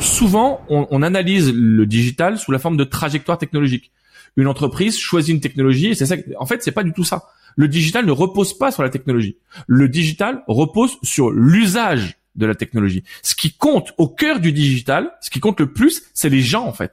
Souvent, on, analyse le digital sous la forme de trajectoire technologique. Une entreprise choisit une technologie et c'est ça. En fait, c'est pas du tout ça. Le digital ne repose pas sur la technologie. Le digital repose sur l'usage de la technologie. Ce qui compte au cœur du digital, ce qui compte le plus, c'est les gens en fait.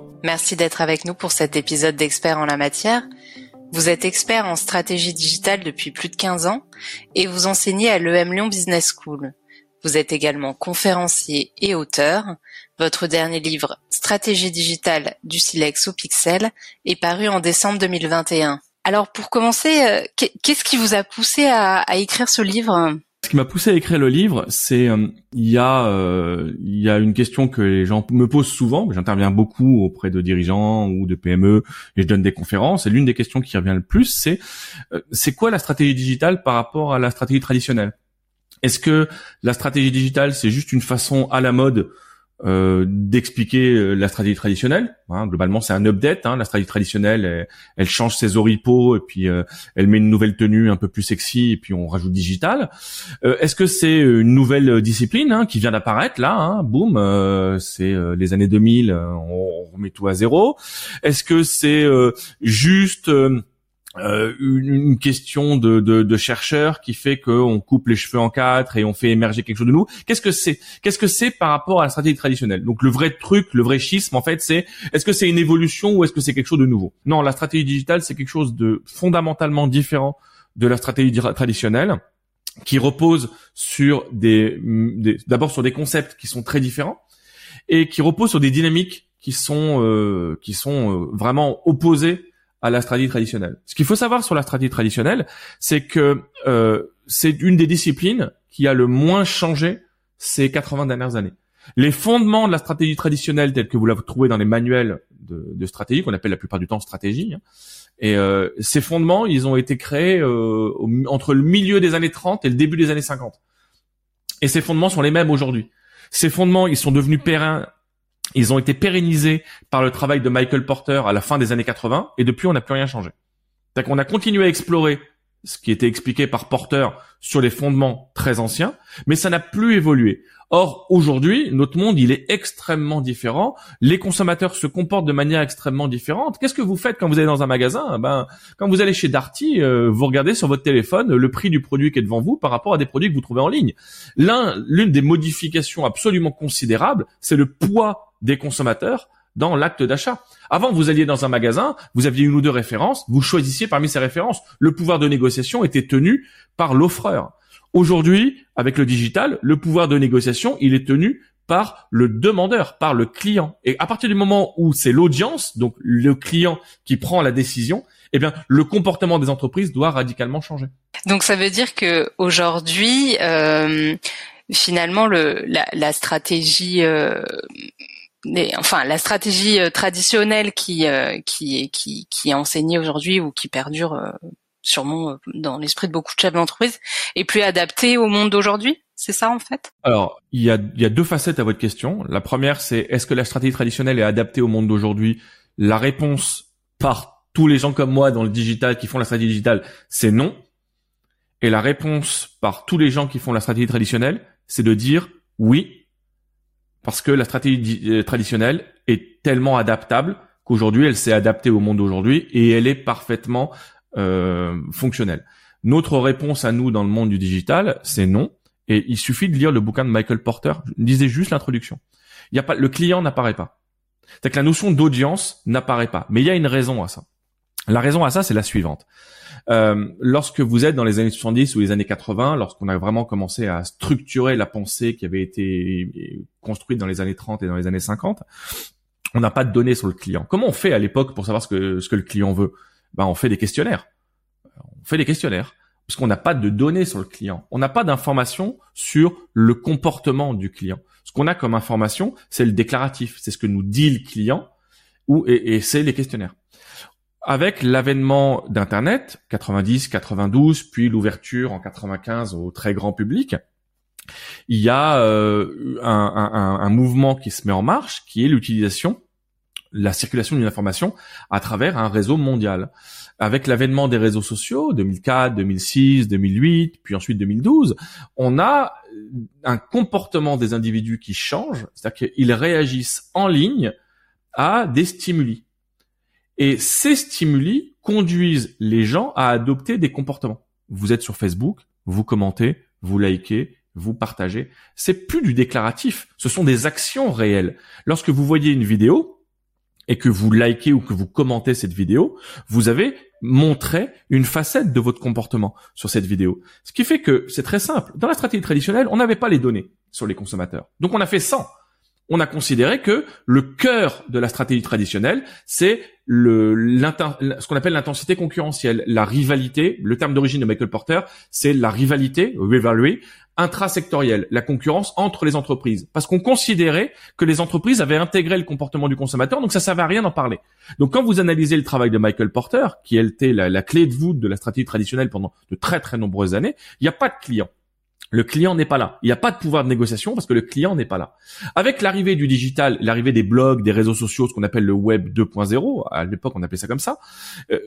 Merci d'être avec nous pour cet épisode d'Experts en la matière. Vous êtes expert en stratégie digitale depuis plus de 15 ans et vous enseignez à l'EM Lyon Business School. Vous êtes également conférencier et auteur. Votre dernier livre, Stratégie digitale du silex au pixel, est paru en décembre 2021. Alors pour commencer, euh, qu'est-ce qui vous a poussé à, à écrire ce livre? Ce qui m'a poussé à écrire le livre, c'est euh, il y a euh, il y a une question que les gens me posent souvent. J'interviens beaucoup auprès de dirigeants ou de PME et je donne des conférences. Et l'une des questions qui revient le plus, c'est euh, c'est quoi la stratégie digitale par rapport à la stratégie traditionnelle? Est-ce que la stratégie digitale c'est juste une façon à la mode euh, d'expliquer euh, la stratégie traditionnelle. Hein, globalement, c'est un update. Hein, la stratégie traditionnelle, elle, change ses oripeaux et puis euh, elle met une nouvelle tenue un peu plus sexy et puis on rajoute digital. Est-ce que c'est une nouvelle discipline hein, qui vient d'apparaître là hein, Boum, c'est les années 2000, on remet tout à zéro. Est-ce que c'est juste euh, une, question de, de, de, chercheurs qui fait qu'on coupe les cheveux en quatre et on fait émerger quelque chose de nous. Qu'est-ce que c'est Qu'est-ce que c'est par rapport à la stratégie traditionnelle? Donc le vrai truc, le vrai schisme en fait, c'est est-ce que c'est une évolution ou est-ce que c'est quelque chose de nouveau? Non, la stratégie digitale c'est quelque chose de fondamentalement différent de la stratégie traditionnelle qui repose sur des, des d'abord sur des concepts qui sont très différents et qui repose sur des dynamiques qui sont euh, qui sont euh, vraiment opposées à la stratégie traditionnelle. Ce qu'il faut savoir sur la stratégie traditionnelle, c'est que euh, c'est une des disciplines qui a le moins changé ces 80 dernières années. Les fondements de la stratégie traditionnelle, tels que vous la trouvez dans les manuels de, de stratégie, qu'on appelle la plupart du temps stratégie, hein, et euh, ces fondements, ils ont été créés euh, entre le milieu des années 30 et le début des années 50. Et ces fondements sont les mêmes aujourd'hui. Ces fondements, ils sont devenus pérennes ils ont été pérennisés par le travail de Michael Porter à la fin des années 80 et depuis on n'a plus rien changé. cest qu'on a continué à explorer ce qui était expliqué par Porter sur les fondements très anciens, mais ça n'a plus évolué. Or, aujourd'hui, notre monde, il est extrêmement différent. Les consommateurs se comportent de manière extrêmement différente. Qu'est-ce que vous faites quand vous allez dans un magasin? Ben, quand vous allez chez Darty, euh, vous regardez sur votre téléphone le prix du produit qui est devant vous par rapport à des produits que vous trouvez en ligne. L'un, l'une des modifications absolument considérables, c'est le poids des consommateurs dans l'acte d'achat. Avant, vous alliez dans un magasin, vous aviez une ou deux références, vous choisissiez parmi ces références. Le pouvoir de négociation était tenu par l'offreur. Aujourd'hui, avec le digital, le pouvoir de négociation, il est tenu par le demandeur, par le client. Et à partir du moment où c'est l'audience, donc le client qui prend la décision, eh bien, le comportement des entreprises doit radicalement changer. Donc, ça veut dire que aujourd'hui, euh, finalement, le, la, stratégie euh, enfin la stratégie euh, traditionnelle qui euh, qui qui est enseignée aujourd'hui ou qui perdure euh, sûrement dans l'esprit de beaucoup de chefs d'entreprise est plus adaptée au monde d'aujourd'hui c'est ça en fait? Alors, il y a, il y a deux facettes à votre question. La première, c'est est-ce que la stratégie traditionnelle est adaptée au monde d'aujourd'hui? La réponse par tous les gens comme moi dans le digital qui font la stratégie digitale, c'est non. Et la réponse par tous les gens qui font la stratégie traditionnelle, c'est de dire oui, parce que la stratégie euh, traditionnelle est tellement adaptable qu'aujourd'hui elle s'est adaptée au monde d'aujourd'hui et elle est parfaitement euh, fonctionnelle. Notre réponse à nous dans le monde du digital, c'est non. Et il suffit de lire le bouquin de Michael Porter. Je disais juste l'introduction. Il y a pas, le client n'apparaît pas. C'est que la notion d'audience n'apparaît pas. Mais il y a une raison à ça. La raison à ça, c'est la suivante. Euh, lorsque vous êtes dans les années 70 ou les années 80, lorsqu'on a vraiment commencé à structurer la pensée qui avait été construite dans les années 30 et dans les années 50, on n'a pas de données sur le client. Comment on fait à l'époque pour savoir ce que, ce que le client veut? Ben on fait des questionnaires. On fait des questionnaires. parce qu'on n'a pas de données sur le client. On n'a pas d'informations sur le comportement du client. Ce qu'on a comme information, c'est le déclaratif, c'est ce que nous dit le client, ou et, c'est les questionnaires. Avec l'avènement d'Internet, 90, 92, puis l'ouverture en 95 au très grand public, il y a euh, un, mouvement qui se met en marche, qui est l'utilisation, la circulation d'une information à travers un réseau mondial. Avec l'avènement des réseaux sociaux, 2004, 2006, 2008, puis ensuite 2012, on a un comportement des individus qui change, c'est-à-dire qu'ils réagissent en ligne à des stimuli. Et ces stimuli conduisent les gens à adopter des comportements. Vous êtes sur Facebook, vous commentez, vous likez, vous partagez. C'est plus du déclaratif, ce sont des actions réelles. Lorsque vous voyez une vidéo et que vous likez ou que vous commentez cette vidéo, vous avez montré une facette de votre comportement sur cette vidéo. Ce qui fait que c'est très simple. Dans la stratégie traditionnelle, on n'avait pas les données sur les consommateurs. Donc on a fait 100 on a considéré que le cœur de la stratégie traditionnelle, c'est le, ce qu'on appelle l'intensité concurrentielle, la rivalité. Le terme d'origine de Michael Porter, c'est la rivalité, rivalry, intrasectorielle, la concurrence entre les entreprises. Parce qu'on considérait que les entreprises avaient intégré le comportement du consommateur, donc ça servait à rien d'en parler. Donc quand vous analysez le travail de Michael Porter, qui était la, la clé de voûte de la stratégie traditionnelle pendant de très très nombreuses années, il n'y a pas de client. Le client n'est pas là. Il n'y a pas de pouvoir de négociation parce que le client n'est pas là. Avec l'arrivée du digital, l'arrivée des blogs, des réseaux sociaux, ce qu'on appelle le web 2.0, à l'époque on appelait ça comme ça, euh,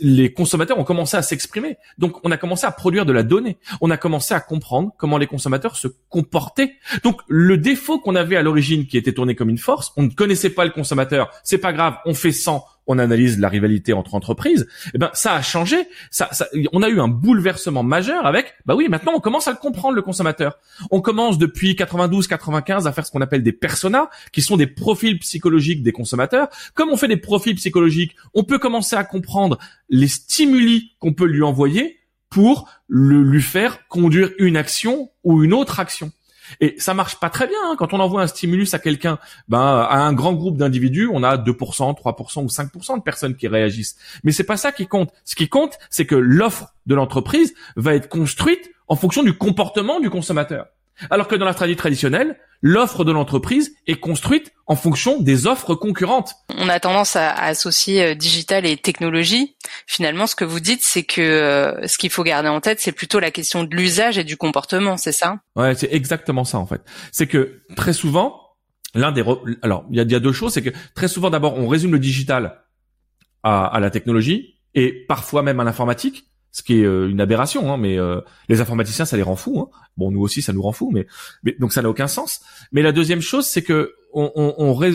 les consommateurs ont commencé à s'exprimer. Donc on a commencé à produire de la donnée. On a commencé à comprendre comment les consommateurs se comportaient. Donc le défaut qu'on avait à l'origine qui était tourné comme une force, on ne connaissait pas le consommateur, c'est pas grave, on fait 100, on analyse la rivalité entre entreprises, eh ben ça a changé. Ça, on a eu un bouleversement majeur avec. Bah oui, maintenant on commence à le comprendre le consommateur. On commence depuis 92-95 à faire ce qu'on appelle des personas, qui sont des profils psychologiques des consommateurs. Comme on fait des profils psychologiques, on peut commencer à comprendre les stimuli qu'on peut lui envoyer pour le, lui faire conduire une action ou une autre action. Et ça marche pas très bien. Hein. Quand on envoie un stimulus à quelqu'un, ben, à un grand groupe d'individus, on a 2%, 3% ou 5% de personnes qui réagissent. Mais c'est pas ça qui compte. Ce qui compte, c'est que l'offre de l'entreprise va être construite en fonction du comportement du consommateur. Alors que dans la stratégie traditionnelle, l'offre de l'entreprise est construite en fonction des offres concurrentes. On a tendance à, associer euh, digital et technologie. Finalement, ce que vous dites, c'est que euh, ce qu'il faut garder en tête, c'est plutôt la question de l'usage et du comportement, c'est ça? Ouais, c'est exactement ça en fait. C'est que très souvent, l'un des alors il y a, y a, deux choses, c'est que très souvent d'abord on résume le digital à, à la technologie et parfois même à l'informatique ce qui est euh, une aberration, hein, mais euh, les informaticiens, ça les rend fous. Hein. Bon, nous aussi, ça nous rend fous, mais, donc ça n'a aucun sens. Mais la deuxième chose, c'est que on, on,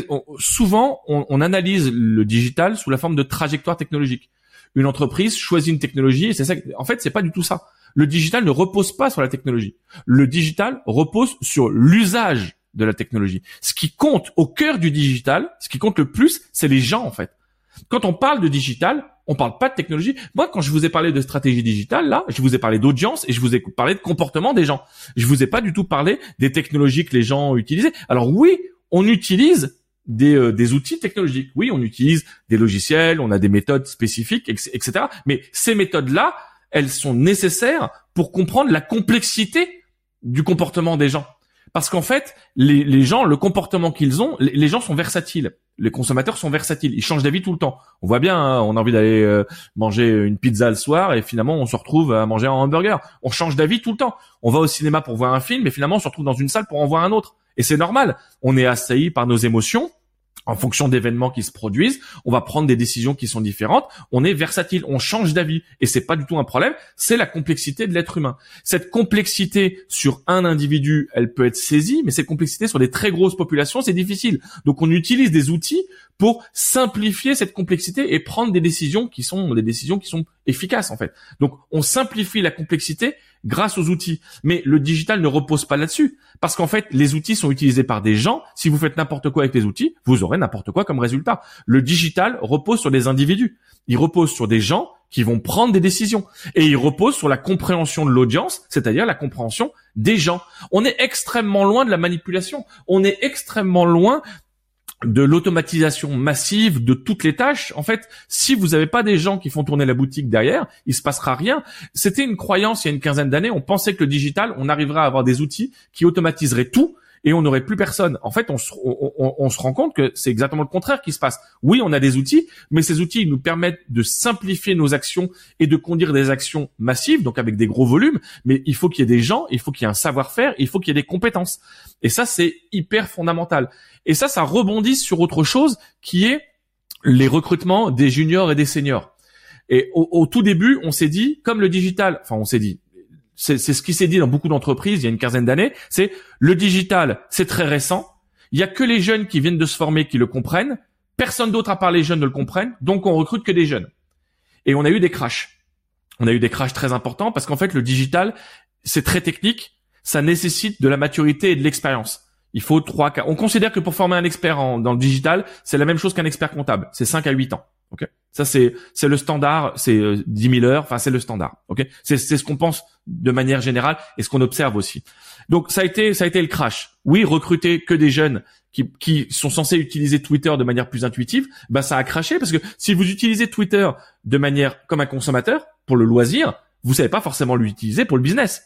on, souvent on, analyse le digital sous la forme de trajectoire technologique. Une entreprise choisit une technologie et c'est ça. En fait, c'est pas du tout ça. Le digital ne repose pas sur la technologie. Le digital repose sur l'usage de la technologie. Ce qui compte au cœur du digital, ce qui compte le plus, c'est les gens en fait. Quand on parle de digital, on parle pas de technologie. Moi, quand je vous ai parlé de stratégie digitale, là, je vous ai parlé d'audience et je vous ai parlé de comportement des gens. Je vous ai pas du tout parlé des technologies que les gens utilisaient. Alors oui, on utilise des, euh, des outils technologiques. Oui, on utilise des logiciels, on a des méthodes spécifiques, etc. Mais ces méthodes-là, elles sont nécessaires pour comprendre la complexité du comportement des gens. Parce qu'en fait, les, gens, le comportement qu'ils ont, les, gens sont versatiles. Les consommateurs sont versatiles. Ils changent d'avis tout le temps. On voit bien, hein, on a envie d'aller euh, manger une pizza le soir et finalement on se retrouve à manger un hamburger. On change d'avis tout le temps. On va au cinéma pour voir un film et finalement on se retrouve dans une salle pour en voir un autre. Et c'est normal. On est assailli par nos émotions en fonction d'événements qui se produisent, on va prendre des décisions qui sont différentes. On est versatile, on change d'avis et c'est pas du tout un problème. C'est la complexité de l'être humain. Cette complexité sur un individu, elle peut être saisie, mais cette complexité sur des très grosses populations, c'est difficile. Donc on utilise des outils pour simplifier cette complexité et prendre des décisions qui sont des décisions qui sont efficaces en fait. Donc on simplifie la complexité grâce aux outils. Mais le digital ne repose pas là-dessus. Parce qu'en fait, les outils sont utilisés par des gens. Si vous faites n'importe quoi avec les outils, vous aurez n'importe quoi comme résultat. Le digital repose sur des individus. Il repose sur des gens qui vont prendre des décisions. Et il repose sur la compréhension de l'audience, c'est-à-dire la compréhension des gens. On est extrêmement loin de la manipulation. On est extrêmement loin de l'automatisation massive de toutes les tâches. En fait, si vous n'avez pas des gens qui font tourner la boutique derrière, il se passera rien. C'était une croyance il y a une quinzaine d'années. On pensait que le digital, on arriverait à avoir des outils qui automatiseraient tout et on n'aurait plus personne. En fait, on se, rend compte que c'est exactement le contraire qui se passe. Oui, on a des outils, mais ces outils nous permettent de simplifier nos actions et de conduire des actions massives, donc avec des gros volumes. Mais il faut qu'il y ait des gens, il faut qu'il y ait un savoir-faire, il faut qu'il y ait des compétences. Et ça, c'est hyper fondamental. Et ça, ça rebondit sur autre chose qui est les recrutements des juniors et des seniors. Et au, au tout début, on s'est dit, comme le digital, enfin on s'est dit, c'est ce qui s'est dit dans beaucoup d'entreprises il y a une quinzaine d'années, c'est le digital, c'est très récent. Il y a que les jeunes qui viennent de se former qui le comprennent. Personne d'autre à part les jeunes ne le comprennent. Donc on recrute que des jeunes. Et on a eu des crashs. On a eu des crashs très importants parce qu'en fait le digital, c'est très technique. Ça nécessite de la maturité et de l'expérience. Il faut trois cas. On considère que pour former un expert dans le digital, c'est la même chose qu'un expert comptable. C'est 5 à 8 ans. Ok, ça c'est c'est le standard, c'est euh, 10 000 heures, enfin c'est le standard. Ok, c'est c'est ce qu'on pense de manière générale et ce qu'on observe aussi. Donc ça a été ça a été le crash. Oui, recruter que des jeunes qui qui sont censés utiliser Twitter de manière plus intuitive, bah ça a craché parce que si vous utilisez Twitter de manière comme un consommateur pour le loisir, vous savez pas forcément l'utiliser pour le business.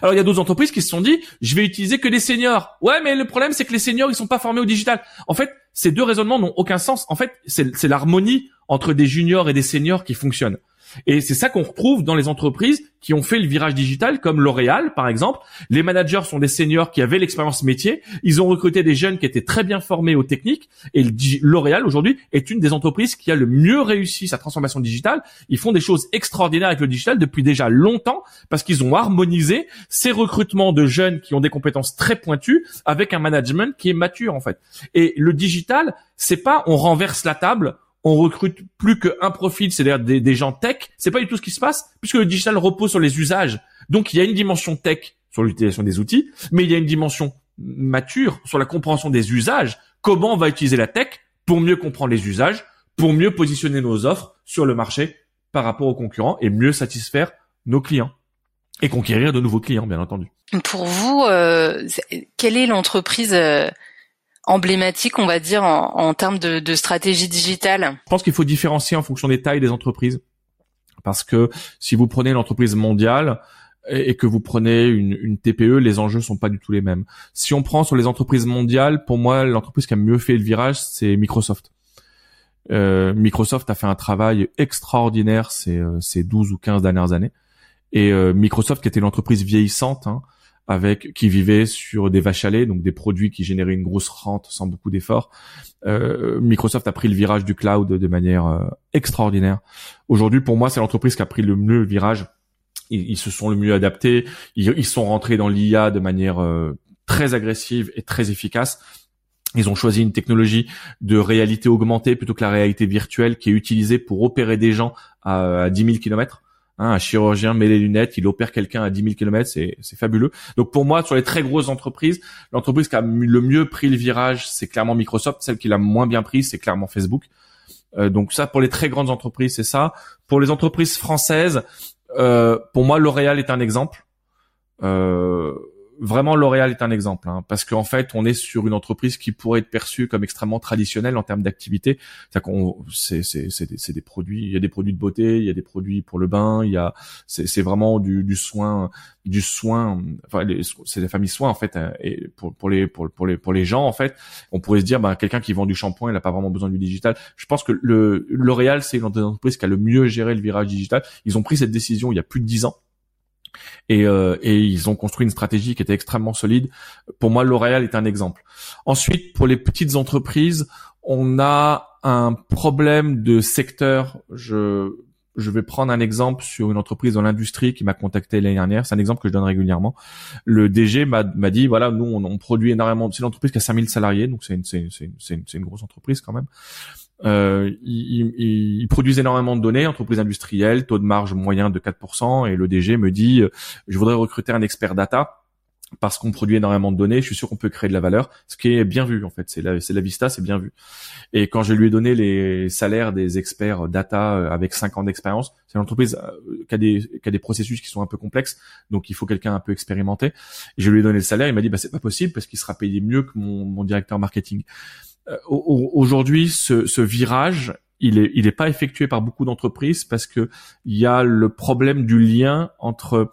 Alors il y a d'autres entreprises qui se sont dit, je vais utiliser que des seniors. Ouais, mais le problème c'est que les seniors ils sont pas formés au digital. En fait, ces deux raisonnements n'ont aucun sens. En fait, c'est l'harmonie entre des juniors et des seniors qui fonctionne. Et c'est ça qu'on retrouve dans les entreprises qui ont fait le virage digital, comme L'Oréal, par exemple. Les managers sont des seniors qui avaient l'expérience métier. Ils ont recruté des jeunes qui étaient très bien formés aux techniques. Et L'Oréal, aujourd'hui, est une des entreprises qui a le mieux réussi sa transformation digitale. Ils font des choses extraordinaires avec le digital depuis déjà longtemps parce qu'ils ont harmonisé ces recrutements de jeunes qui ont des compétences très pointues avec un management qui est mature, en fait. Et le digital, c'est pas on renverse la table, on recrute plus qu'un profil, c'est-à-dire des, gens tech. C'est pas du tout ce qui se passe, puisque le digital repose sur les usages. Donc il y a une dimension tech sur l'utilisation des outils, mais il y a une dimension mature sur la compréhension des usages. Comment on va utiliser la tech pour mieux comprendre les usages, pour mieux positionner nos offres sur le marché par rapport aux concurrents et mieux satisfaire nos clients et conquérir de nouveaux clients, bien entendu. Pour vous, euh, quelle est l'entreprise euh, emblématique, on va dire, en, termes de, stratégie digitale Je pense qu'il faut différencier en fonction des tailles des entreprises. Parce que si vous prenez l'entreprise mondiale et, que vous prenez une, TPE, les enjeux sont pas du tout les mêmes. Si on prend sur les entreprises mondiales, pour moi, l'entreprise qui a mieux fait le virage, c'est Microsoft. Euh, Microsoft a fait un travail extraordinaire ces, euh, ces 12 ou 15 dernières années. Et euh, Microsoft, qui était une entreprise vieillissante, hein, avec qui vivaient sur des vaches à lait, donc des produits qui généraient une grosse rente sans beaucoup d'efforts. Euh, Microsoft a prit le virage du cloud de manière euh, extraordinaire. Aujourd'hui, pour moi, c'est l'entreprise qui a pris le mieux le virage. Ils, se sont le mieux adaptés. Ils, sont rentrés dans l'IA de manière euh, très agressive et très efficace. Ils ont choisi une technologie de réalité augmentée plutôt que la réalité virtuelle qui est utilisée pour opérer des gens à, à 10 000 kilomètres. Hein, un chirurgien met les lunettes, il opère quelqu'un à 10 000 km, c'est, fabuleux. Donc pour moi, sur les très grosses entreprises, l'entreprise qui a le mieux pris le virage, c'est clairement Microsoft. Celle qui l'a moins bien pris, c'est clairement Facebook. Euh, donc ça, pour les très grandes entreprises, c'est ça. Pour les entreprises françaises, euh, pour moi, L'Oréal est un exemple. Euh, vraiment L'Oréal est un exemple, hein, parce qu'en fait, on est sur une entreprise qui pourrait être perçue comme extrêmement traditionnelle en termes d'activité. C'est c'est, c'est, des, des produits, il y a des produits de beauté, il y a des produits pour le bain, il y a, c'est, vraiment du, du soin, du soin. Enfin, c'est des familles soins en fait, hein, et pour, pour les, pour, les, pour les gens en fait, on pourrait se dire, ben quelqu'un qui vend du shampoing, il n'a pas vraiment besoin du digital. Je pense que le L'Oréal, c'est une entreprise qui a le mieux géré le virage digital. Ils ont pris cette décision il y a plus de dix ans et, euh, et ils ont construit une stratégie qui était extrêmement solide. Pour moi, L'Oréal est un exemple. Ensuite, pour les petites entreprises, on a un problème de secteur. Je je vais prendre un exemple sur une entreprise dans l'industrie qui m'a contacté l'année dernière. C'est un exemple que je donne régulièrement. Le DG m'a dit, voilà, nous, on, produit énormément. C'est une entreprise qui a 5000 salariés, donc c'est une, c'est, une, une, grosse entreprise quand même. Euh, ils, produisent énormément de données, entreprise industrielle, taux de marge moyen de 4%, et le DG me dit, euh, je voudrais recruter un expert data parce qu'on produit énormément de données, je suis sûr qu'on peut créer de la valeur, ce qui est bien vu en fait, c'est la, c'est la vista, c'est bien vu. Et quand je lui ai donné les salaires des experts data euh, avec 5 ans d'expérience, c'est une entreprise euh, qui a, des, qui a des processus qui sont un peu complexes, donc il faut quelqu'un un peu expérimenté. Et je lui ai donné le salaire, il m'a dit bah c'est pas possible parce qu'il sera payé mieux que mon, mon directeur marketing. Aujourd'hui, ce, ce virage, il est, il est pas effectué par beaucoup d'entreprises parce que il y a le problème du lien entre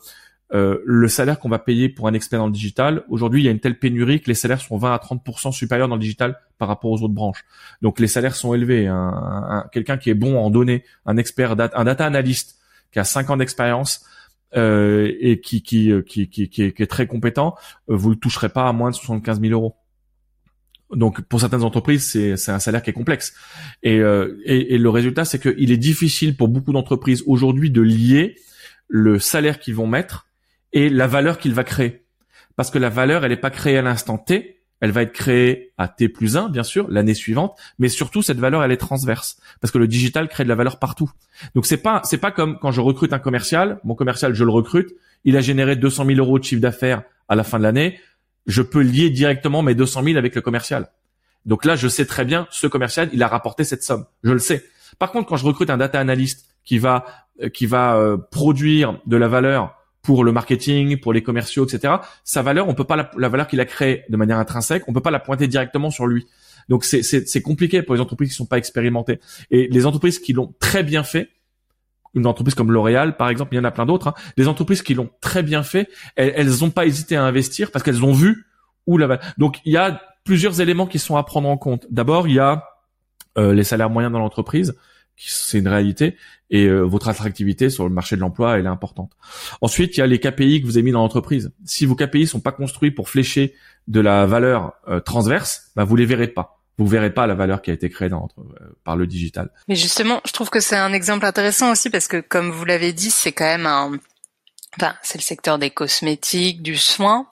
euh, le salaire qu'on va payer pour un expert dans le digital. Aujourd'hui, il y a une telle pénurie que les salaires sont 20 à 30% supérieurs dans le digital par rapport aux autres branches. Donc les salaires sont élevés. Un, Quelqu'un qui est bon en données, un expert, un data analyst qui a 5 ans d'expérience euh, et qui qui, qui, qui, qui, est, très compétent, euh, vous le toucherez pas à moins de 75 000 euros. Donc pour certaines entreprises, c'est un salaire qui est complexe. Et, euh, et, et le résultat, c'est qu'il est difficile pour beaucoup d'entreprises aujourd'hui de lier le salaire qu'ils vont mettre et la valeur qu'il va créer. Parce que la valeur, elle n'est pas créée à l'instant T, elle va être créée à T plus 1, bien sûr, l'année suivante, mais surtout cette valeur, elle est transverse, parce que le digital crée de la valeur partout. Donc c'est pas c'est pas comme quand je recrute un commercial, mon commercial, je le recrute, il a généré 200 000 euros de chiffre d'affaires à la fin de l'année, je peux lier directement mes 200 000 avec le commercial. Donc là, je sais très bien, ce commercial, il a rapporté cette somme, je le sais. Par contre, quand je recrute un data analyst qui va euh, qui va euh, produire de la valeur pour le marketing, pour les commerciaux, etc. Sa valeur, on peut pas la, la valeur qu'il a créée de manière intrinsèque, on peut pas la pointer directement sur lui. Donc c'est c'est compliqué pour les entreprises qui sont pas expérimentées. Et les entreprises qui l'ont très bien fait, une entreprise comme L'Oréal, par exemple, il y en a plein d'autres. Hein, les entreprises qui l'ont très bien fait, elles, elles ont pas hésité à investir parce qu'elles ont vu où la. Donc il y a plusieurs éléments qui sont à prendre en compte. D'abord, il y a euh, les salaires moyens dans l'entreprise c'est une réalité et euh, votre attractivité sur le marché de l'emploi elle est importante. Ensuite, il y a les KPI que vous avez mis dans l'entreprise. Si vos KPI sont pas construits pour flécher de la valeur euh, transverse, bah vous les verrez pas. Vous verrez pas la valeur qui a été créée dans, euh, par le digital. Mais justement, je trouve que c'est un exemple intéressant aussi parce que comme vous l'avez dit, c'est quand même un enfin, c'est le secteur des cosmétiques, du soin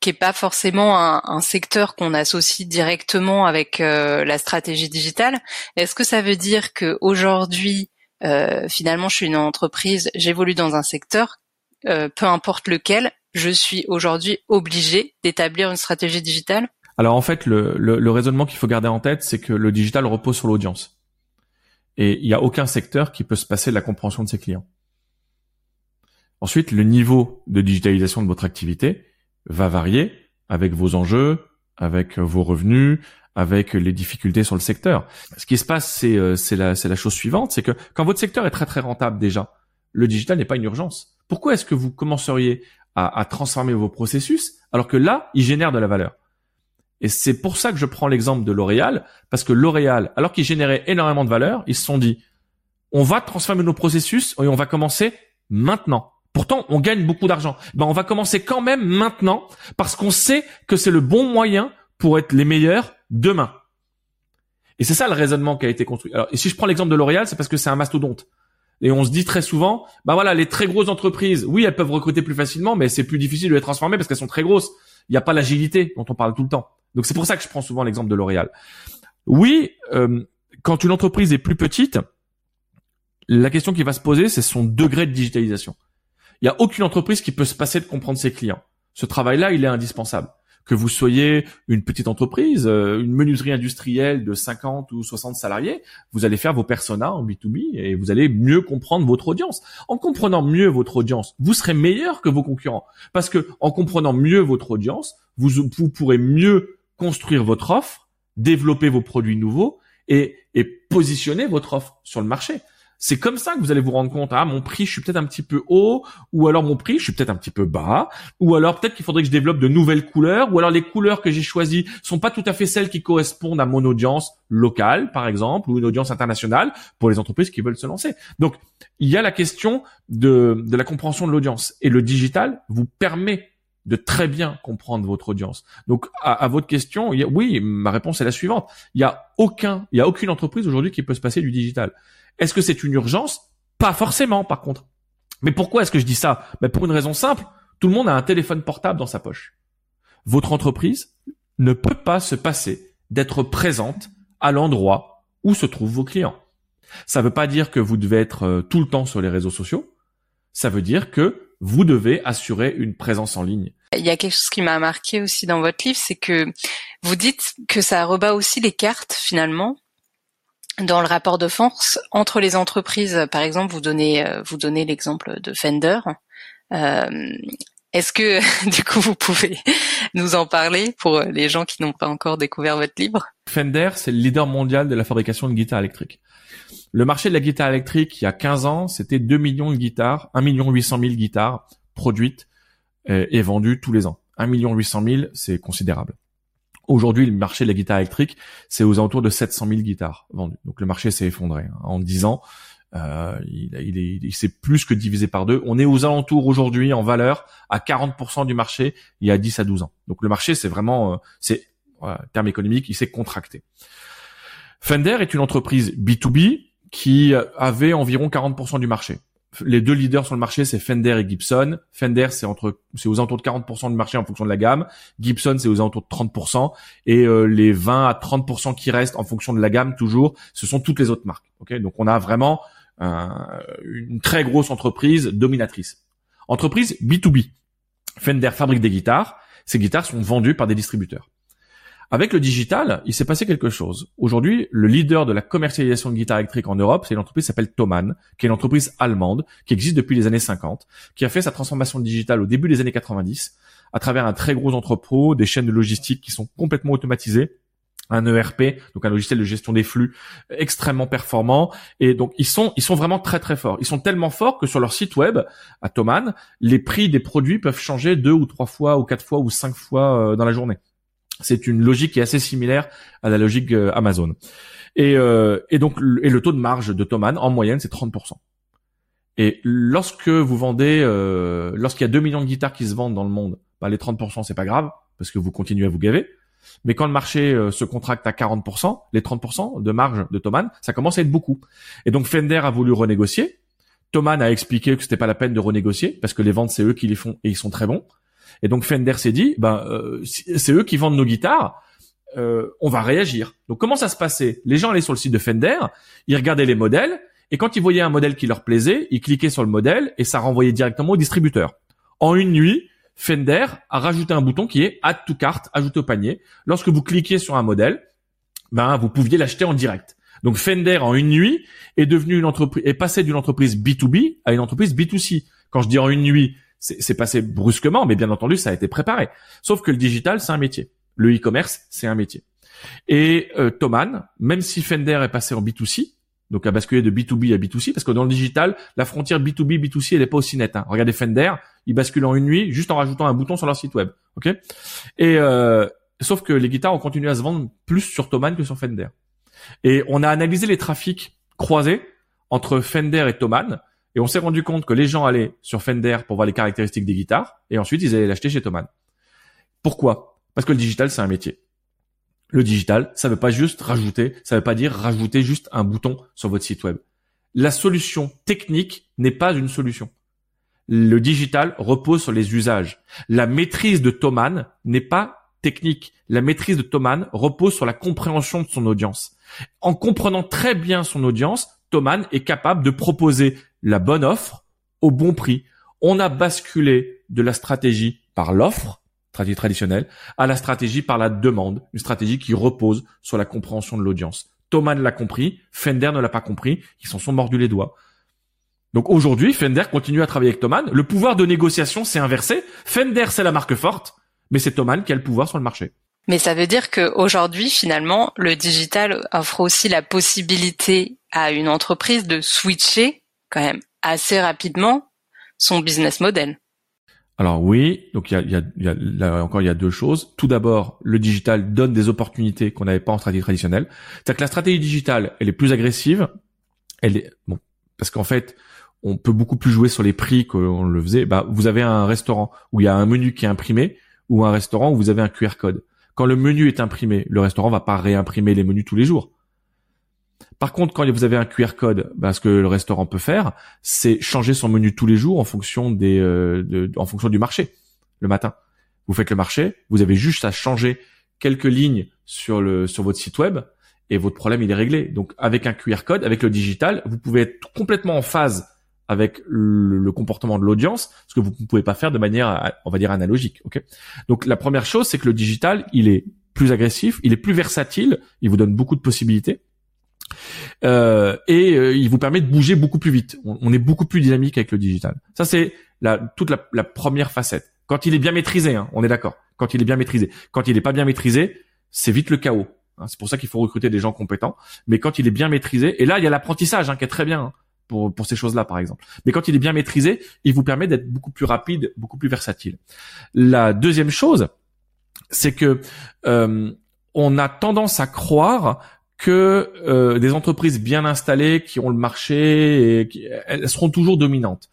qui est pas forcément un, un secteur qu'on associe directement avec euh, la stratégie digitale. Est-ce que ça veut dire que aujourd'hui, euh, finalement, je suis une entreprise, j'évolue dans un secteur, euh, peu importe lequel, je suis aujourd'hui obligé d'établir une stratégie digitale? Alors en fait, le, raisonnement qu'il faut garder en tête, c'est que le digital repose sur l'audience. Et il n'y a aucun secteur qui peut se passer de la compréhension de ses clients. Ensuite, le niveau de digitalisation de votre activité, va varier avec vos enjeux, avec vos revenus, avec les difficultés sur le secteur. Ce qui se passe, c'est euh, la, chose suivante, c'est que quand votre secteur est très très rentable déjà, le digital n'est pas une urgence. Pourquoi est-ce que vous commenceriez à, à transformer vos processus alors que là, il génère de la valeur? Et c'est pour ça que je prends l'exemple de L'Oréal, parce que L'Oréal, alors qu'il générait énormément de valeur, ils se sont dit, on va transformer nos processus et on va commencer maintenant. Pourtant, on gagne beaucoup d'argent. Ben, on va commencer quand même maintenant parce qu'on sait que c'est le bon moyen pour être les meilleurs demain. Et c'est ça le raisonnement qui a été construit. Alors, et si je prends l'exemple de L'Oréal, c'est parce que c'est un mastodonte. Et on se dit très souvent, bah voilà, les très grosses entreprises, oui, elles peuvent recruter plus facilement, mais c'est plus difficile de les transformer parce qu'elles sont très grosses. Il n'y a pas l'agilité dont on parle tout le temps. Donc c'est pour ça que je prends souvent l'exemple de L'Oréal. Oui, euh, quand une entreprise est plus petite, la question qui va se poser, c'est son degré de digitalisation. Il n'y a aucune entreprise qui peut se passer de comprendre ses clients. Ce travail-là, il est indispensable. Que vous soyez une petite entreprise, euh, une menuiserie industrielle de 50 ou 60 salariés, vous allez faire vos personas en B2B et vous allez mieux comprendre votre audience. En comprenant mieux votre audience, vous serez meilleur que vos concurrents. Parce que en comprenant mieux votre audience, vous, vous pourrez mieux construire votre offre, développer vos produits nouveaux et, et positionner votre offre sur le marché. C'est comme ça que vous allez vous rendre compte, ah, mon prix, je suis peut-être un petit peu haut, ou alors mon prix, je suis peut-être un petit peu bas, ou alors peut-être qu'il faudrait que je développe de nouvelles couleurs, ou alors les couleurs que j'ai choisies sont pas tout à fait celles qui correspondent à mon audience locale, par exemple, ou une audience internationale pour les entreprises qui veulent se lancer. Donc, il y a la question de, de la compréhension de l'audience. Et le digital vous permet de très bien comprendre votre audience. Donc, à, votre question, oui, ma réponse est la suivante. Il y a aucun, il y a aucune entreprise aujourd'hui qui peut se passer du digital. Est-ce que c'est une urgence? Pas forcément, par contre. Mais pourquoi est-ce que je dis ça? Ben Pour une raison simple, tout le monde a un téléphone portable dans sa poche. Votre entreprise ne peut pas se passer d'être présente à l'endroit où se trouvent vos clients. Ça ne veut pas dire que vous devez être euh, tout le temps sur les réseaux sociaux. Ça veut dire que vous devez assurer une présence en ligne. Il y a quelque chose qui m'a marqué aussi dans votre livre, c'est que vous dites que ça rebat aussi les cartes finalement dans le rapport de force entre les entreprises, par exemple, vous donnez euh, vous donnez l'exemple de Fender. Euh, Est-ce que du coup vous pouvez nous en parler pour les gens qui n'ont pas encore découvert votre livre? Fender, c'est le leader mondial de la fabrication de guitares électriques. Le marché de la guitare électrique, il y a 15 ans, c'était 2 millions de guitares, 1 million 800 000 guitares produites euh, et vendues tous les ans. 1 million 800 000, c'est considérable. Aujourd'hui, le marché de la guitare électrique, c'est aux alentours de 700 000 guitares vendues. Donc le marché s'est effondré. Hein. En 10 ans, euh, il, il, est, il s'est plus que divisé par deux. On est aux alentours aujourd'hui en valeur à 40% du marché il y a 10 à 12 ans. Donc le marché, c'est vraiment, euh, c'est terme économique, il s'est contracté. Fender est une entreprise B2B qui avait environ 40% du marché. Les deux leaders sur le marché, c'est Fender et Gibson. Fender, c'est entre, c'est aux alentours de 40% du marché en fonction de la gamme. Gibson, c'est aux alentours de 30%. Et euh, les 20 à 30% qui restent en fonction de la gamme, toujours, ce sont toutes les autres marques. Ok, donc on a vraiment une très grosse entreprise dominatrice. Entreprise B2B. Fender fabrique des guitares. Ces guitares sont vendues par des distributeurs. Avec le digital, il s'est passé quelque chose. Aujourd'hui, le leader de la commercialisation de guitares électriques en Europe, c'est une entreprise qui s'appelle Thomann, qui est une entreprise allemande, qui existe depuis les années 50, qui a fait sa transformation digitale au début des années 90, à travers un très gros entrepôt, des chaînes de logistique qui sont complètement automatisées, un ERP, donc un logiciel de gestion des flux extrêmement performant. Et donc ils sont ils sont vraiment très très forts. Ils sont tellement forts que sur leur site web à Thomann, les prix des produits peuvent changer deux ou trois fois ou quatre fois ou cinq fois euh, dans la journée. C'est une logique qui est assez similaire à la logique euh, Amazon. Et, euh, donc et le taux de marge de Thomann en moyenne c'est 30%. Et lorsque vous vendez, euh, lorsqu'il y a 2 millions de guitares qui se vendent dans le monde, bah les 30% c'est pas grave parce que vous continuez à vous gaver. Mais quand le marché euh, se contracte à 40%, les 30% de marge de Thomann, ça commence à être beaucoup. Et donc Fender a voulu renégocier. Thomann a expliqué que c'était pas la peine de renégocier parce que les ventes c'est eux qui les font et ils sont très bons. Et donc Fender s'est dit, ben euh, c'est eux qui vendent nos guitares, euh, on va réagir. Donc comment ça se passait? Les gens allaient sur le site de Fender, ils regardaient les modèles et quand ils voyaient un modèle qui leur plaisait, ils cliquaient sur le modèle et ça renvoyait directement au distributeur. En une nuit, Fender a rajouté un bouton qui est Add to cart, ajouter au panier. Lorsque vous cliquiez sur un modèle, ben vous pouviez l'acheter en direct. Donc Fender en une nuit est devenu une entreprise, est passé d'une entreprise B2B à une entreprise B2C. Quand je dis en une nuit, c'est passé brusquement, mais bien entendu, ça a été préparé. Sauf que le digital, c'est un métier. Le e-commerce, c'est un métier. Et euh, même si Fender est passé en B2C, donc à basculer de B2B à B2C, parce que dans le digital, la frontière B2B, B2C, elle n'est pas aussi nette. Hein. Regardez Fender, ils basculent en une nuit juste en rajoutant un bouton sur leur site web. Et euh, sauf que les guitares ont continué à se vendre plus sur Thomann que sur Fender. Et on a analysé les trafics croisés entre Fender et Thomann, et on s'est rendu compte que les gens allaient sur Fender pour voir les caractéristiques des guitares, et ensuite ils allaient l'acheter chez Thomann. Pourquoi? Parce que le digital, c'est un métier. Le digital, ça veut pas juste rajouter, ça veut pas dire rajouter juste un bouton sur votre site web. La solution technique n'est pas une solution. Le digital repose sur les usages. La maîtrise de Thomann n'est pas technique. La maîtrise de Thomann repose sur la compréhension de son audience. En comprenant très bien son audience, Thomann est capable de proposer la bonne offre au bon prix. On a basculé de la stratégie par l'offre stratégie traditionnelle, à la stratégie par la demande, une stratégie qui repose sur la compréhension de l'audience. Thomas l'a compris, Fender ne l'a pas compris, ils s'en sont mordus les doigts. Donc aujourd'hui, Fender continue à travailler avec Thomann. Le pouvoir de négociation s'est inversé. Fender, c'est la marque forte, mais c'est Thomann qui a le pouvoir sur le marché. Mais ça veut dire qu'aujourd'hui, finalement, le digital offre aussi la possibilité à une entreprise de switcher quand même assez rapidement son business model. Alors oui, donc il y a, y a, là encore il y a deux choses. Tout d'abord, le digital donne des opportunités qu'on n'avait pas en stratégie traditionnelle. C'est-à-dire que la stratégie digitale, elle est plus agressive. Elle est bon parce qu'en fait, on peut beaucoup plus jouer sur les prix qu'on le faisait. Bah, vous avez un restaurant où il y a un menu qui est imprimé ou un restaurant où vous avez un QR code. Quand le menu est imprimé, le restaurant va pas réimprimer les menus tous les jours. Par contre, quand vous avez un QR code, bah, ce que le restaurant peut faire, c'est changer son menu tous les jours en fonction des, euh, en fonction du marché le matin. Vous faites le marché, vous avez juste à changer quelques lignes sur le sur votre site web et votre problème il est réglé. Donc avec un QR code, avec le digital, vous pouvez être complètement en phase avec le, comportement de l'audience, ce que vous ne pouvez pas faire de manière, on va dire, analogique. Ok? Donc la première chose, c'est que le digital, il est plus agressif, il est plus versatile, il vous donne beaucoup de possibilités. Euh, et euh, il vous permet de bouger beaucoup plus vite. On, est beaucoup plus dynamique avec le digital. Ça, c'est la, toute la, première facette. Quand il est bien maîtrisé, hein, on est d'accord. Quand il est bien maîtrisé. Quand il n'est pas bien maîtrisé, c'est vite le chaos. Hein. c'est pour ça qu'il faut recruter des gens compétents. Mais quand il est bien maîtrisé, et là il y a l'apprentissage hein, qui est très bien hein, pour pour ces choses-là par exemple. Mais quand il est bien maîtrisé, il vous permet d'être beaucoup plus rapide, beaucoup plus versatile. La deuxième chose, c'est que euh, on a tendance à croire que euh, des entreprises bien installées qui ont le marché, elles seront toujours dominantes.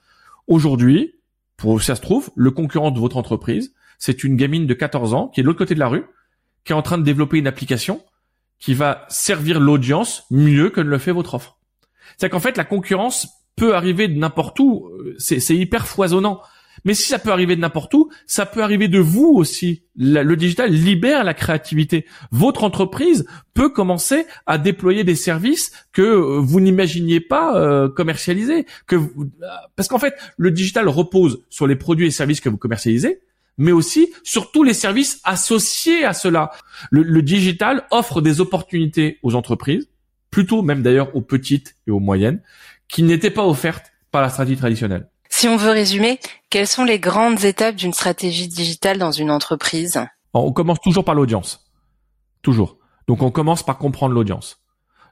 Aujourd'hui, pour ça se trouve, le concurrent de votre entreprise, c'est une gamine de 14 ans qui est de l'autre côté de la rue, qui est en train de développer une application qui va servir l'audience mieux que ne le fait votre offre. C'est qu'en fait, la concurrence peut arriver de n'importe où. C'est hyper foisonnant. Mais si ça peut arriver de n'importe où, ça peut arriver de vous aussi. Le, digital libère la créativité. Votre entreprise peut commencer à déployer des services que euh, vous n'imaginiez pas euh, commercialiser. Que parce qu'en fait, le digital repose sur les produits et services que vous commercialisez, mais aussi sur tous les services associés à cela. Le digital offre des opportunités aux entreprises, plutôt même d'ailleurs aux petites et aux moyennes, qui n'étaient pas offertes par la stratégie traditionnelle. Si on veut résumer, quelles sont les grandes étapes d'une stratégie digitale dans une entreprise? On commence toujours par l'audience. Toujours. Donc on commence par comprendre l'audience.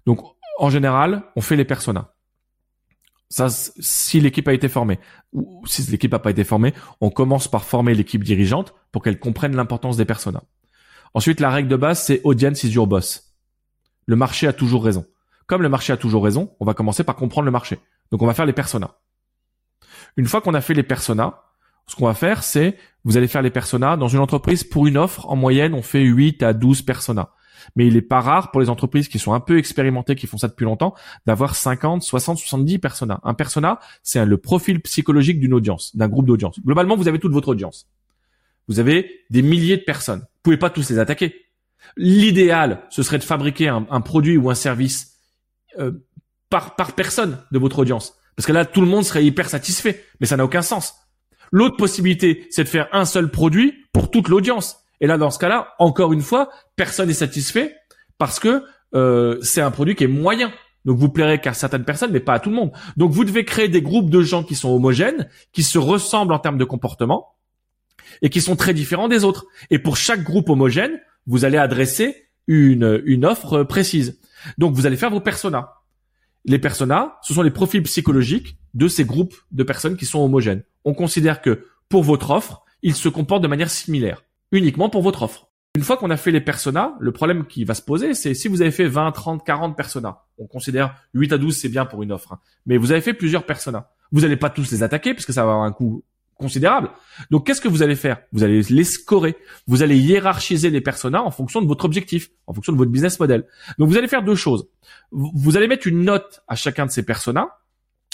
Donc en général, on fait les personas. Si l'équipe a été formée ou si l'équipe n'a pas été formée, on commence par former l'équipe dirigeante pour qu'elle comprenne l'importance des personas. Ensuite, la règle de base, c'est audience is your boss. Le marché a toujours raison. Comme le marché a toujours raison, on va commencer par comprendre le marché. Donc on va faire les personas. Une fois qu'on a fait les personas, ce qu'on va faire, c'est vous allez faire les personas dans une entreprise pour une offre. En moyenne, on fait 8 à 12 personas. Mais il est pas rare pour les entreprises qui sont un peu expérimentées, qui font ça depuis longtemps, d'avoir 50, 60, 70 personas. Un persona, c'est le profil psychologique d'une audience, d'un groupe d'audience. Globalement, vous avez toute votre audience. Vous avez des milliers de personnes. Vous pouvez pas tous les attaquer. L'idéal, ce serait de fabriquer un, produit ou un service euh, par personne de votre audience. Parce que là, tout le monde serait hyper satisfait, mais ça n'a aucun sens. L'autre possibilité, c'est de faire un seul produit pour toute l'audience. Et là, dans ce cas-là, encore une fois, personne n'est satisfait parce que euh, c'est un produit qui est moyen. Donc vous plairez qu'à certaines personnes, mais pas à tout le monde. Donc vous devez créer des groupes de gens qui sont homogènes, qui se ressemblent en termes de comportement et qui sont très différents des autres. Et pour chaque groupe homogène, vous allez adresser une, une offre précise. Donc vous allez faire vos personas les personas, ce sont les profils psychologiques de ces groupes de personnes qui sont homogènes. On considère que pour votre offre, ils se comportent de manière similaire, uniquement pour votre offre. Une fois qu'on a fait les personas, le problème qui va se poser, c'est si vous avez fait 20, 30, 40 personas, on considère 8 à 12 c'est bien pour une offre, hein. mais vous avez fait plusieurs personas. Vous n'allez pas tous les attaquer parce que ça va avoir un coût considérable. Donc qu'est-ce que vous allez faire? Vous allez les scorer. Vous allez hiérarchiser les personas en fonction de votre objectif, en fonction de votre business model. Donc vous allez faire deux choses. Vous allez mettre une note à chacun de ces personas.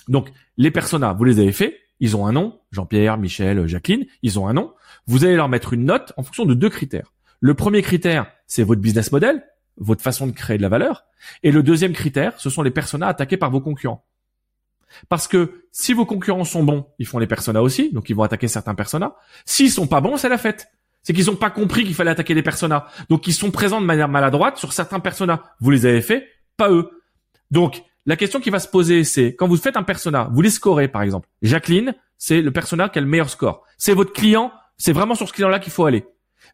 Donc les personas, vous les avez faits, ils ont un nom, Jean-Pierre, Michel, Jacqueline, ils ont un nom. Vous allez leur mettre une note en fonction de deux critères. Le premier critère, c'est votre business model, votre façon de créer de la valeur. Et le deuxième critère, ce sont les personas attaqués par vos concurrents. Parce que si vos concurrents sont bons, ils font les personas aussi, donc ils vont attaquer certains personas. S'ils sont pas bons, c'est la fête. C'est qu'ils ont pas compris qu'il fallait attaquer les personas. Donc ils sont présents de manière maladroite sur certains personas. Vous les avez fait, pas eux. Donc la question qui va se poser, c'est quand vous faites un persona, vous les scorez par exemple. Jacqueline, c'est le persona qui a le meilleur score. C'est votre client, c'est vraiment sur ce client-là qu'il faut aller.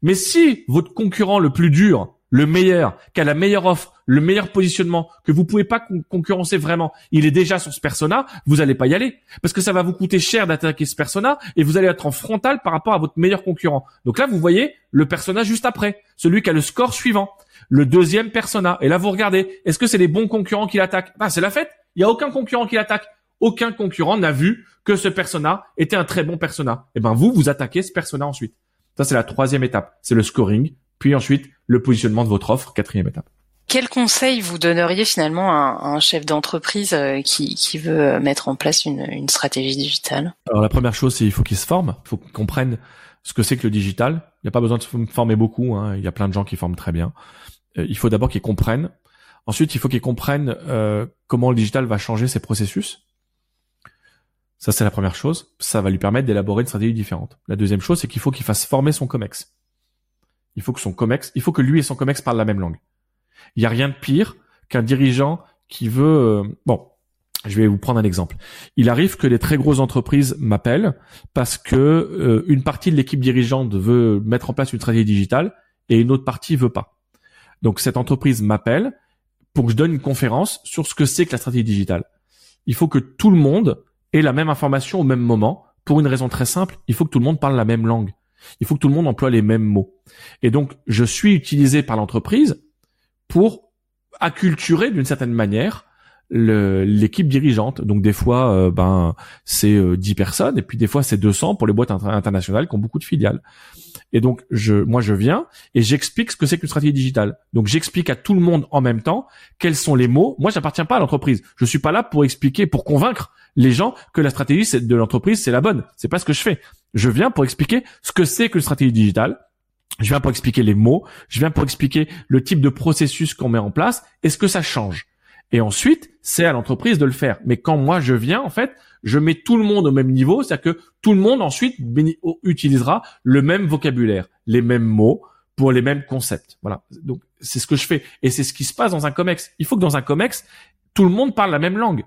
Mais si votre concurrent le plus dur, le meilleur, qui a la meilleure offre, le meilleur positionnement, que vous pouvez pas concurrencer vraiment, il est déjà sur ce persona, vous allez pas y aller. Parce que ça va vous coûter cher d'attaquer ce persona et vous allez être en frontal par rapport à votre meilleur concurrent. Donc là, vous voyez le persona juste après, celui qui a le score suivant, le deuxième persona. Et là, vous regardez, est-ce que c'est les bons concurrents qui l'attaquent? Ah, c'est la fête, il y a aucun concurrent qui l'attaque. Aucun concurrent n'a vu que ce persona était un très bon persona. Et eh ben vous, vous attaquez ce persona ensuite. Ça, c'est la troisième étape. C'est le scoring. Puis ensuite, le positionnement de votre offre, quatrième étape. Quel conseil vous donneriez finalement à un chef d'entreprise euh, qui, qui, veut mettre en place une, une stratégie digitale? Alors la première chose, c'est il faut qu'il se forme, il faut qu'il comprenne ce que c'est que le digital. Il n'y a pas besoin de se former beaucoup, hein. il y a plein de gens qui forment très bien. Euh, il faut d'abord qu'il comprenne. Ensuite, il faut qu'il comprenne euh, comment le digital va changer ses processus. Ça, c'est la première chose. Ça va lui permettre d'élaborer une stratégie différente. La deuxième chose, c'est qu'il faut qu'il fasse former son COMEX. Il faut que son COMEX, il faut que lui et son COMEX parlent la même langue. Il n'y a rien de pire qu'un dirigeant qui veut, euh, bon, je vais vous prendre un exemple. Il arrive que les très grosses entreprises m'appellent parce que euh, une partie de l'équipe dirigeante veut mettre en place une stratégie digitale et une autre partie veut pas. Donc cette entreprise m'appelle pour que je donne une conférence sur ce que c'est que la stratégie digitale. Il faut que tout le monde ait la même information au même moment pour une raison très simple, il faut que tout le monde parle la même langue. Il faut que tout le monde emploie les mêmes mots. Et donc je suis utilisé par l'entreprise pour acculturer d'une certaine manière l'équipe dirigeante. Donc des fois, euh, ben c'est 10 euh, personnes et puis des fois c'est 200 pour les boîtes internationales qui ont beaucoup de filiales. Et donc je, moi je viens et j'explique ce que c'est qu'une stratégie digitale. Donc j'explique à tout le monde en même temps quels sont les mots. Moi j'appartiens pas à l'entreprise. Je suis pas là pour expliquer, pour convaincre les gens que la stratégie de l'entreprise c'est la bonne. C'est pas ce que je fais. Je viens pour expliquer ce que c'est qu'une stratégie digitale. Je viens pour expliquer les mots. Je viens pour expliquer le type de processus qu'on met en place et ce que ça change? Et ensuite, c'est à l'entreprise de le faire. Mais quand moi je viens, en fait, je mets tout le monde au même niveau, c'est-à-dire que tout le monde ensuite utilisera le même vocabulaire, les mêmes mots pour les mêmes concepts. Voilà. Donc c'est ce que je fais et c'est ce qui se passe dans un comex. Il faut que dans un comex, tout le monde parle la même langue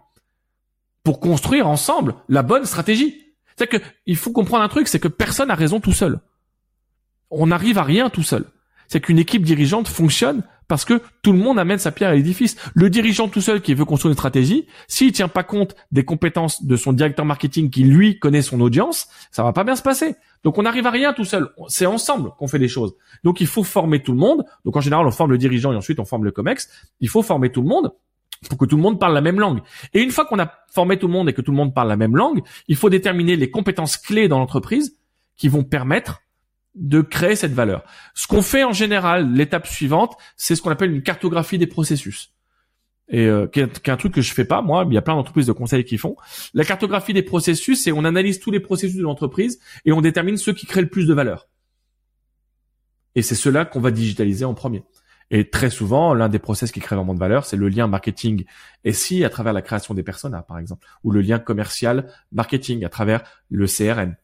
pour construire ensemble la bonne stratégie. C'est-à-dire qu'il faut comprendre un truc, c'est que personne n'a raison tout seul. On n'arrive à rien tout seul. C'est qu'une équipe dirigeante fonctionne parce que tout le monde amène sa pierre à l'édifice. Le dirigeant tout seul qui veut construire une stratégie, s'il tient pas compte des compétences de son directeur marketing qui lui connaît son audience, ça va pas bien se passer. Donc on n'arrive à rien tout seul. C'est ensemble qu'on fait les choses. Donc il faut former tout le monde. Donc en général, on forme le dirigeant et ensuite on forme le comex. Il faut former tout le monde pour que tout le monde parle la même langue. Et une fois qu'on a formé tout le monde et que tout le monde parle la même langue, il faut déterminer les compétences clés dans l'entreprise qui vont permettre de créer cette valeur. Ce qu'on fait en général, l'étape suivante, c'est ce qu'on appelle une cartographie des processus. Et euh, qui, est, un truc que je fais pas moi, il y a plein d'entreprises de conseil qui font. La cartographie des processus, c'est on analyse tous les processus de l'entreprise et on détermine ceux qui créent le plus de valeur. Et c'est cela qu'on va digitaliser en premier. Et très souvent, l'un des process qui crée vraiment de valeur, c'est le lien marketing SI à travers la création des personas, par exemple, ou le lien commercial marketing à travers le CRM.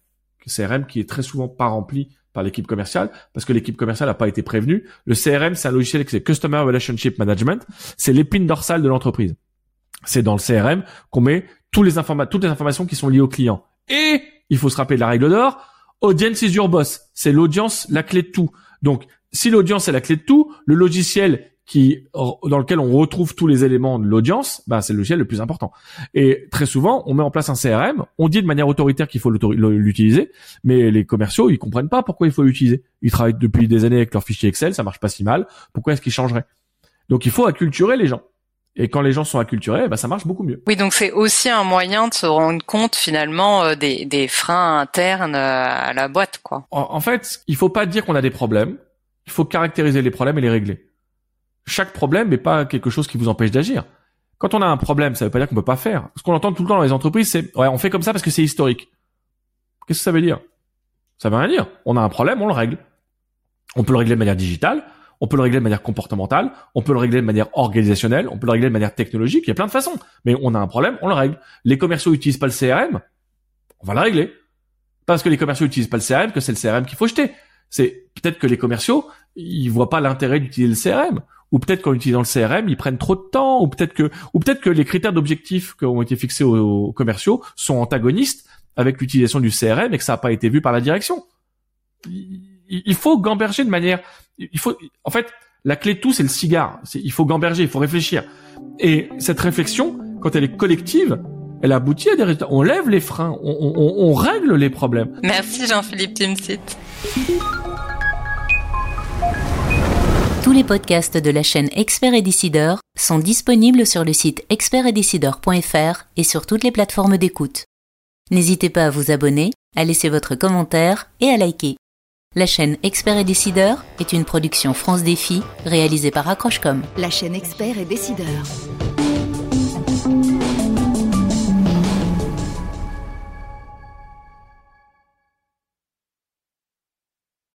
CRM qui est très souvent pas rempli par l'équipe commerciale parce que l'équipe commerciale n'a pas été prévenue. Le CRM, c'est un logiciel qui c'est Customer Relationship Management. C'est l'épine dorsale de l'entreprise. C'est dans le CRM qu'on met tous les toutes les informations qui sont liées au client. Et il faut se rappeler de la règle d'or. Audience is your boss. C'est l'audience la clé de tout. Donc, si l'audience est la clé de tout, le logiciel qui dans lequel on retrouve tous les éléments de l'audience, bah, c'est le logiciel le plus important. Et très souvent, on met en place un CRM, on dit de manière autoritaire qu'il faut l'utiliser, mais les commerciaux, ils comprennent pas pourquoi il faut l'utiliser. Ils travaillent depuis des années avec leur fichier Excel, ça marche pas si mal. Pourquoi est-ce qu'ils changeraient? Donc il faut acculturer les gens. Et quand les gens sont acculturés, bah, ça marche beaucoup mieux. Oui, donc c'est aussi un moyen de se rendre compte finalement euh, des, des freins internes euh, à la boîte, quoi. En, en fait, il faut pas dire qu'on a des problèmes. Il faut caractériser les problèmes et les régler chaque problème n'est pas quelque chose qui vous empêche d'agir. Quand on a un problème, ça veut pas dire qu'on peut pas faire. Ce qu'on entend tout le temps dans les entreprises, c'est ouais, on fait comme ça parce que c'est historique. Qu'est-ce que ça veut dire? Ça veut rien dire. On a un problème, on le règle. On peut le régler de manière digitale, on peut le régler de manière comportementale, on peut le régler de manière organisationnelle, on peut le régler de manière technologique. Il y a plein de façons. Mais on a un problème, on le règle. Les commerciaux utilisent pas le CRM, on va le régler. Parce que les commerciaux utilisent pas le CRM, que c'est le CRM qu'il faut jeter. C'est peut-être que les commerciaux, ils voient pas l'intérêt d'utiliser le CRM ou peut-être qu'en utilisant le CRM, ils prennent trop de temps, ou peut-être que, ou peut-être que les critères d'objectifs qui ont été fixés aux, commerciaux sont antagonistes avec l'utilisation du CRM et que ça n'a pas été vu par la direction. Il, faut gamberger de manière, il faut, en fait, la clé de tout, c'est le cigare. Il faut gamberger, il faut réfléchir. Et cette réflexion, quand elle est collective, elle aboutit à des résultats. On lève les freins, on, on, on règle les problèmes. Merci Jean-Philippe Timsit. Tous les podcasts de la chaîne Expert et Décideur sont disponibles sur le site expertetdecideur.fr et sur toutes les plateformes d'écoute. N'hésitez pas à vous abonner, à laisser votre commentaire et à liker. La chaîne Expert et Décideur est une production France Défi réalisée par Accrochecom. La chaîne Expert et Décideur.